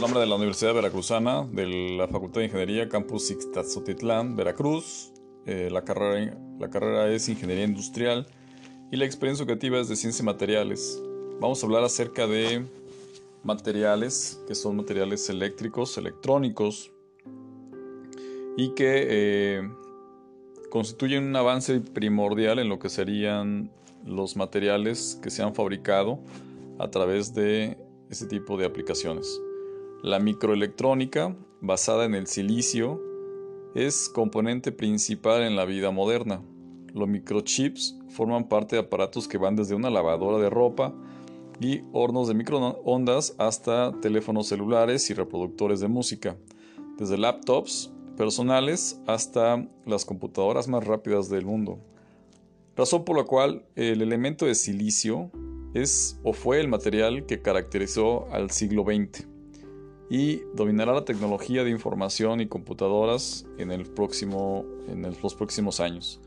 nombre de la Universidad Veracruzana, de la Facultad de Ingeniería, Campus Ixtazotitlán, Veracruz. Eh, la, carrera, la carrera es Ingeniería Industrial y la experiencia educativa es de Ciencias y Materiales. Vamos a hablar acerca de materiales, que son materiales eléctricos, electrónicos, y que eh, constituyen un avance primordial en lo que serían los materiales que se han fabricado a través de este tipo de aplicaciones. La microelectrónica, basada en el silicio, es componente principal en la vida moderna. Los microchips forman parte de aparatos que van desde una lavadora de ropa y hornos de microondas hasta teléfonos celulares y reproductores de música, desde laptops personales hasta las computadoras más rápidas del mundo. Razón por la cual el elemento de silicio es o fue el material que caracterizó al siglo XX y dominará la tecnología de información y computadoras en, el próximo, en los próximos años.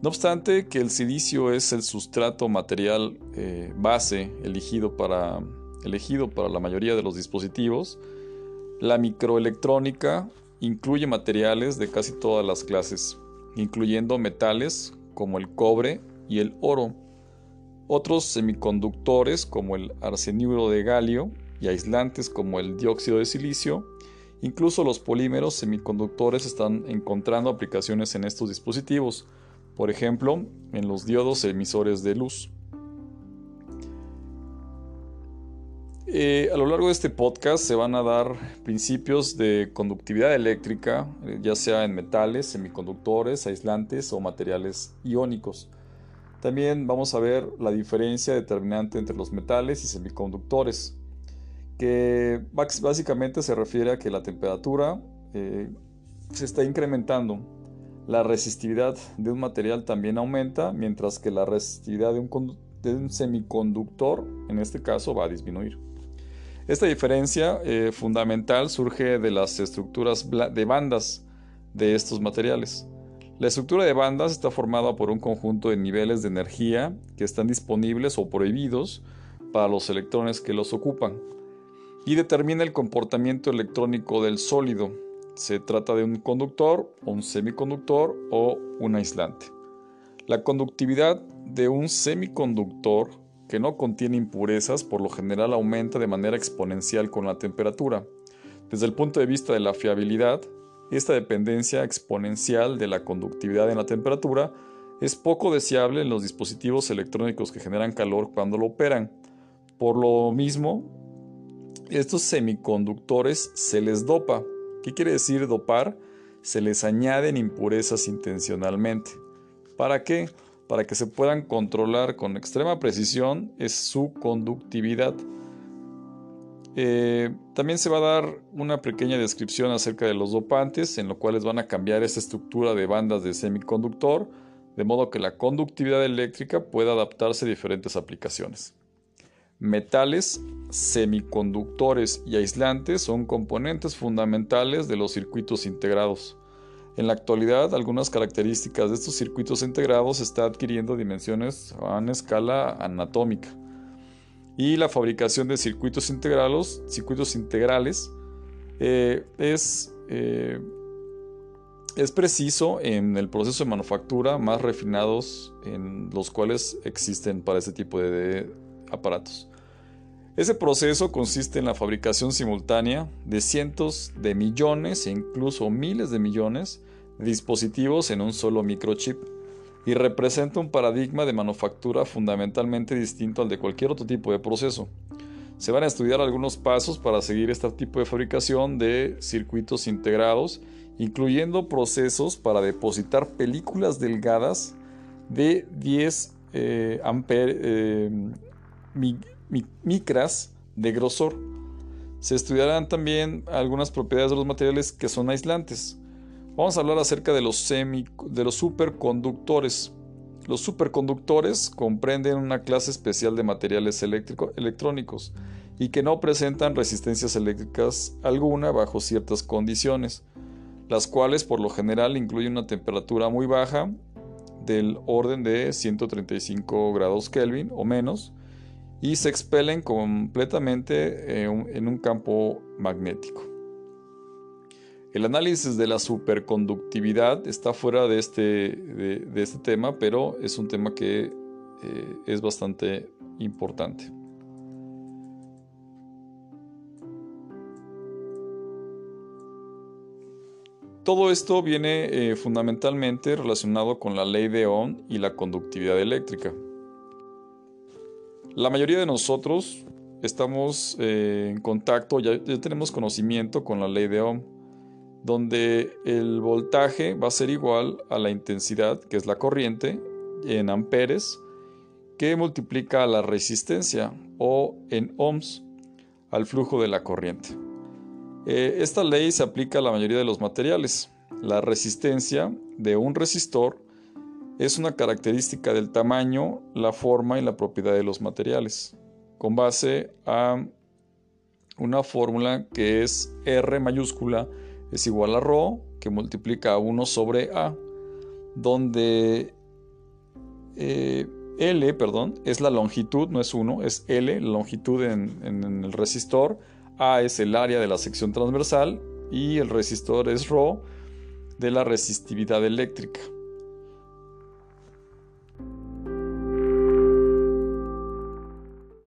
No obstante que el silicio es el sustrato material eh, base elegido para, elegido para la mayoría de los dispositivos, la microelectrónica incluye materiales de casi todas las clases, incluyendo metales como el cobre y el oro, otros semiconductores como el arseniuro de galio y aislantes como el dióxido de silicio, incluso los polímeros semiconductores están encontrando aplicaciones en estos dispositivos, por ejemplo, en los diodos emisores de luz. Eh, a lo largo de este podcast se van a dar principios de conductividad eléctrica, eh, ya sea en metales, semiconductores, aislantes o materiales iónicos. También vamos a ver la diferencia determinante entre los metales y semiconductores que básicamente se refiere a que la temperatura eh, se está incrementando. La resistividad de un material también aumenta, mientras que la resistividad de un, semiconductor, en este caso, va a disminuir. Esta diferencia eh, fundamental surge de las estructuras de bandas de estos materiales. La estructura de bandas está formada por un conjunto de niveles de energía que están disponibles o prohibidos para los electrones que los ocupan y determina el comportamiento electrónico del sólido. Se trata de un conductor, un semiconductor o un aislante. La conductividad de un semiconductor que no contiene impurezas por lo general aumenta de manera exponencial con la temperatura. Desde el punto de vista de la fiabilidad, esta dependencia exponencial de la conductividad en la temperatura es poco deseable en los dispositivos electrónicos que generan calor cuando lo operan. Por lo mismo, estos semiconductores se les dopa. ¿Qué quiere decir dopar? Se les añaden impurezas intencionalmente. ¿Para qué? Para que se puedan controlar con extrema precisión es su conductividad. Eh, también se va a dar una pequeña descripción acerca de los dopantes, en lo cuales van a cambiar esta estructura de bandas de semiconductor, de modo que la conductividad eléctrica pueda adaptarse a diferentes aplicaciones. Metales, semiconductores y aislantes son componentes fundamentales de los circuitos integrados. En la actualidad, algunas características de estos circuitos integrados están adquiriendo dimensiones a escala anatómica. Y la fabricación de circuitos integrados, circuitos integrales eh, es, eh, es preciso en el proceso de manufactura más refinados en los cuales existen para este tipo de aparatos. Ese proceso consiste en la fabricación simultánea de cientos de millones e incluso miles de millones de dispositivos en un solo microchip y representa un paradigma de manufactura fundamentalmente distinto al de cualquier otro tipo de proceso. Se van a estudiar algunos pasos para seguir este tipo de fabricación de circuitos integrados, incluyendo procesos para depositar películas delgadas de 10 eh, amperes eh, micras de grosor. Se estudiarán también algunas propiedades de los materiales que son aislantes. Vamos a hablar acerca de los, de los superconductores. Los superconductores comprenden una clase especial de materiales electrónicos y que no presentan resistencias eléctricas alguna bajo ciertas condiciones, las cuales por lo general incluyen una temperatura muy baja del orden de 135 grados Kelvin o menos, y se expelen completamente en un campo magnético. El análisis de la superconductividad está fuera de este, de, este tema, pero es un tema que eh, es bastante importante. Todo esto viene eh, fundamentalmente relacionado con la ley de Ohm y la conductividad eléctrica. La mayoría de nosotros estamos eh, en contacto, ya, tenemos conocimiento con la ley de Ohm donde el voltaje va a ser igual a la intensidad, que es la corriente, en amperes, que multiplica la resistencia, o en ohms, al flujo de la corriente. Eh, esta ley se aplica a la mayoría de los materiales. La resistencia de un resistor es una característica del tamaño, la forma y la propiedad de los materiales, con base a una fórmula que es R mayúscula es igual a ρ que multiplica a 1 sobre A, donde eh, L, perdón, es la longitud, no es 1, es L, la longitud en, en, el resistor, A es el área de la sección transversal y el resistor es ρ de la resistividad eléctrica.